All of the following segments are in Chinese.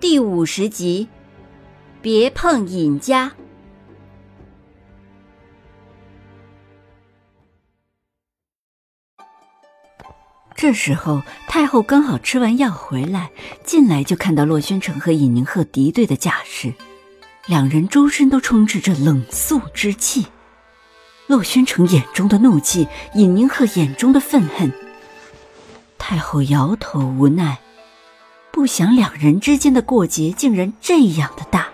第五十集，别碰尹家。这时候，太后刚好吃完药回来，进来就看到洛宣城和尹宁鹤敌对的架势，两人周身都充斥着冷肃之气。洛宣城眼中的怒气，尹宁鹤眼中的愤恨。太后摇头无奈。不想两人之间的过节竟然这样的大，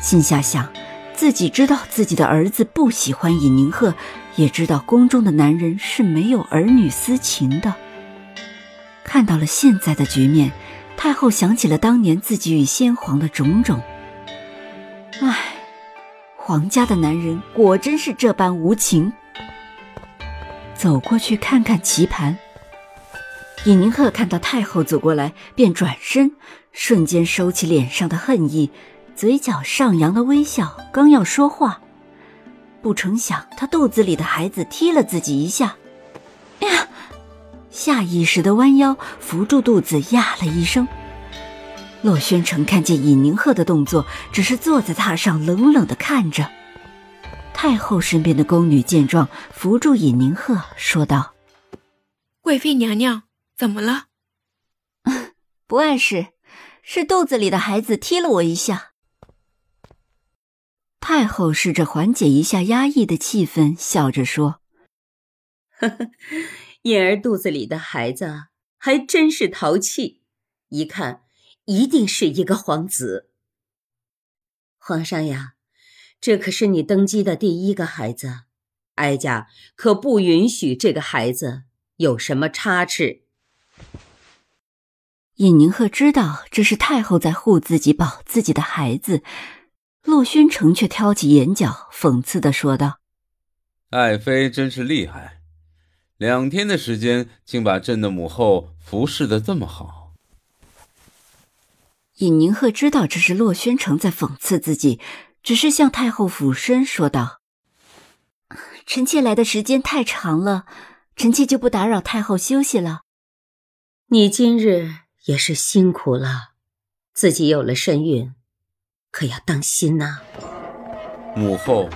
心下想，自己知道自己的儿子不喜欢尹宁鹤，也知道宫中的男人是没有儿女私情的。看到了现在的局面，太后想起了当年自己与先皇的种种。唉，皇家的男人果真是这般无情。走过去看看棋盘。尹宁鹤看到太后走过来，便转身，瞬间收起脸上的恨意，嘴角上扬的微笑，刚要说话，不成想他肚子里的孩子踢了自己一下，哎呀！下意识的弯腰扶住肚子，呀了一声。洛宣城看见尹宁鹤的动作，只是坐在榻上冷冷的看着。太后身边的宫女见状，扶住尹宁鹤，说道：“贵妃娘娘。”怎么了？不碍事，是肚子里的孩子踢了我一下。太后试着缓解一下压抑的气氛，笑着说：“呵呵，燕儿肚子里的孩子还真是淘气，一看一定是一个皇子。皇上呀，这可是你登基的第一个孩子，哀家可不允许这个孩子有什么差池。”尹宁鹤知道这是太后在护自己、保自己的孩子，洛宣城却挑起眼角，讽刺的说道：“爱妃真是厉害，两天的时间竟把朕的母后服侍的这么好。”尹宁鹤知道这是洛宣城在讽刺自己，只是向太后俯身说道：“臣妾来的时间太长了，臣妾就不打扰太后休息了。你今日。”也是辛苦了，自己有了身孕，可要当心呐。母后，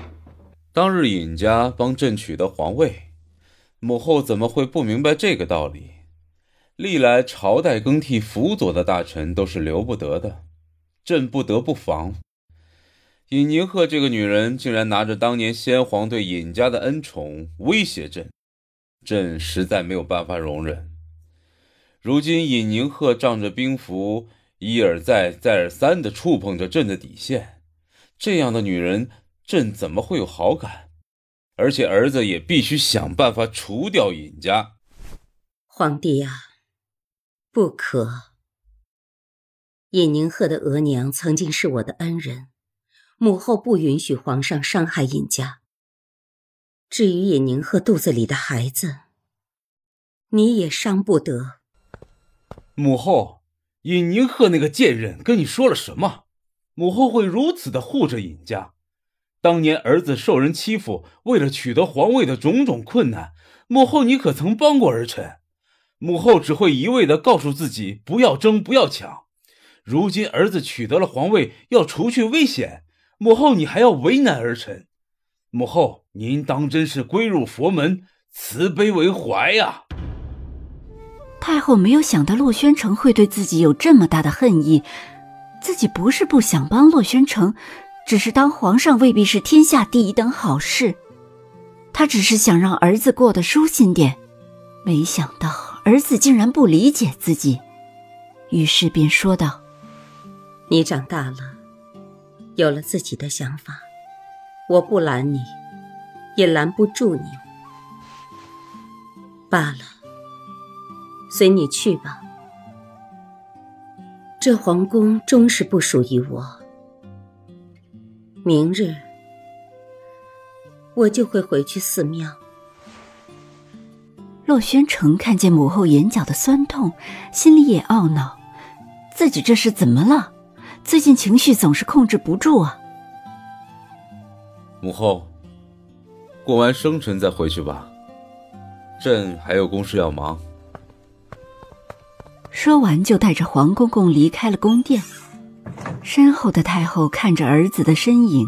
当日尹家帮朕取得皇位，母后怎么会不明白这个道理？历来朝代更替，辅佐的大臣都是留不得的，朕不得不防。尹宁鹤这个女人，竟然拿着当年先皇对尹家的恩宠威胁朕，朕实在没有办法容忍。如今尹宁鹤仗着兵符，一而再、再而三的触碰着朕的底线，这样的女人，朕怎么会有好感？而且儿子也必须想办法除掉尹家。皇帝呀，不可！尹宁鹤的额娘曾经是我的恩人，母后不允许皇上伤害尹家。至于尹宁鹤肚子里的孩子，你也伤不得。母后，尹宁鹤那个贱人跟你说了什么？母后会如此的护着尹家？当年儿子受人欺负，为了取得皇位的种种困难，母后你可曾帮过儿臣？母后只会一味的告诉自己不要争，不要抢。如今儿子取得了皇位，要除去危险，母后你还要为难儿臣？母后，您当真是归入佛门，慈悲为怀呀！太后没有想到洛宣城会对自己有这么大的恨意，自己不是不想帮洛宣城，只是当皇上未必是天下第一等好事，她只是想让儿子过得舒心点，没想到儿子竟然不理解自己，于是便说道：“你长大了，有了自己的想法，我不拦你，也拦不住你，罢了。”随你去吧。这皇宫终是不属于我。明日，我就会回去寺庙。洛宣城看见母后眼角的酸痛，心里也懊恼，自己这是怎么了？最近情绪总是控制不住啊。母后，过完生辰再回去吧，朕还有公事要忙。说完，就带着黄公公离开了宫殿。身后的太后看着儿子的身影，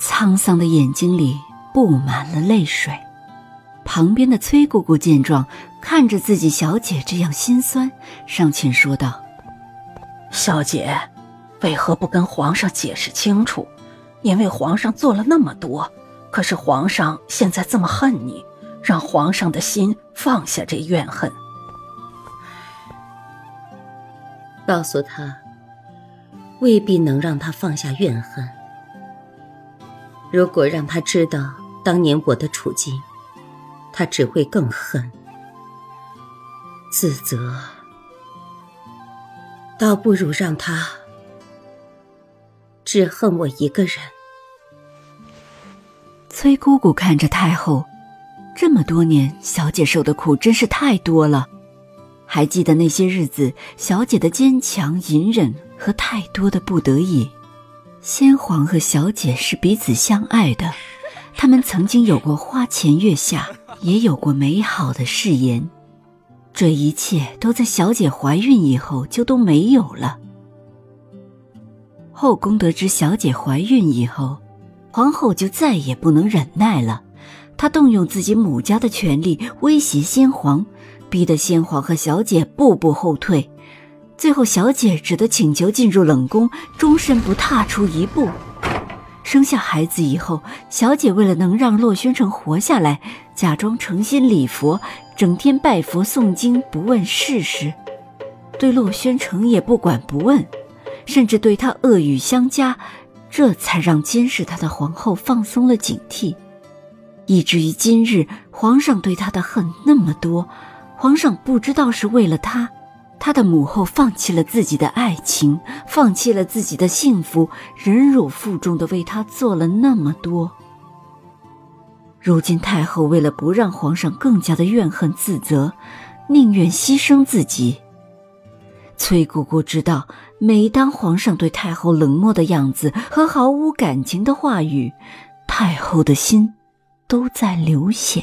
沧桑的眼睛里布满了泪水。旁边的崔姑姑见状，看着自己小姐这样心酸，上前说道：“小姐，为何不跟皇上解释清楚？因为皇上做了那么多，可是皇上现在这么恨你，让皇上的心放下这怨恨。告诉他，未必能让他放下怨恨。如果让他知道当年我的处境。”他只会更恨、自责，倒不如让他只恨我一个人。崔姑姑看着太后，这么多年，小姐受的苦真是太多了。还记得那些日子，小姐的坚强、隐忍和太多的不得已。先皇和小姐是彼此相爱的，他们曾经有过花前月下。也有过美好的誓言，这一切都在小姐怀孕以后就都没有了。后宫得知小姐怀孕以后，皇后就再也不能忍耐了，她动用自己母家的权力威胁先皇，逼得先皇和小姐步步后退，最后小姐只得请求进入冷宫，终身不踏出一步。生下孩子以后，小姐为了能让洛宣城活下来，假装诚心礼佛，整天拜佛诵经，不问世事，对洛宣城也不管不问，甚至对他恶语相加，这才让监视他的皇后放松了警惕，以至于今日皇上对他的恨那么多，皇上不知道是为了他。他的母后放弃了自己的爱情，放弃了自己的幸福，忍辱负重的为他做了那么多。如今太后为了不让皇上更加的怨恨自责，宁愿牺牲自己。崔姑姑知道，每当皇上对太后冷漠的样子和毫无感情的话语，太后的心都在流血。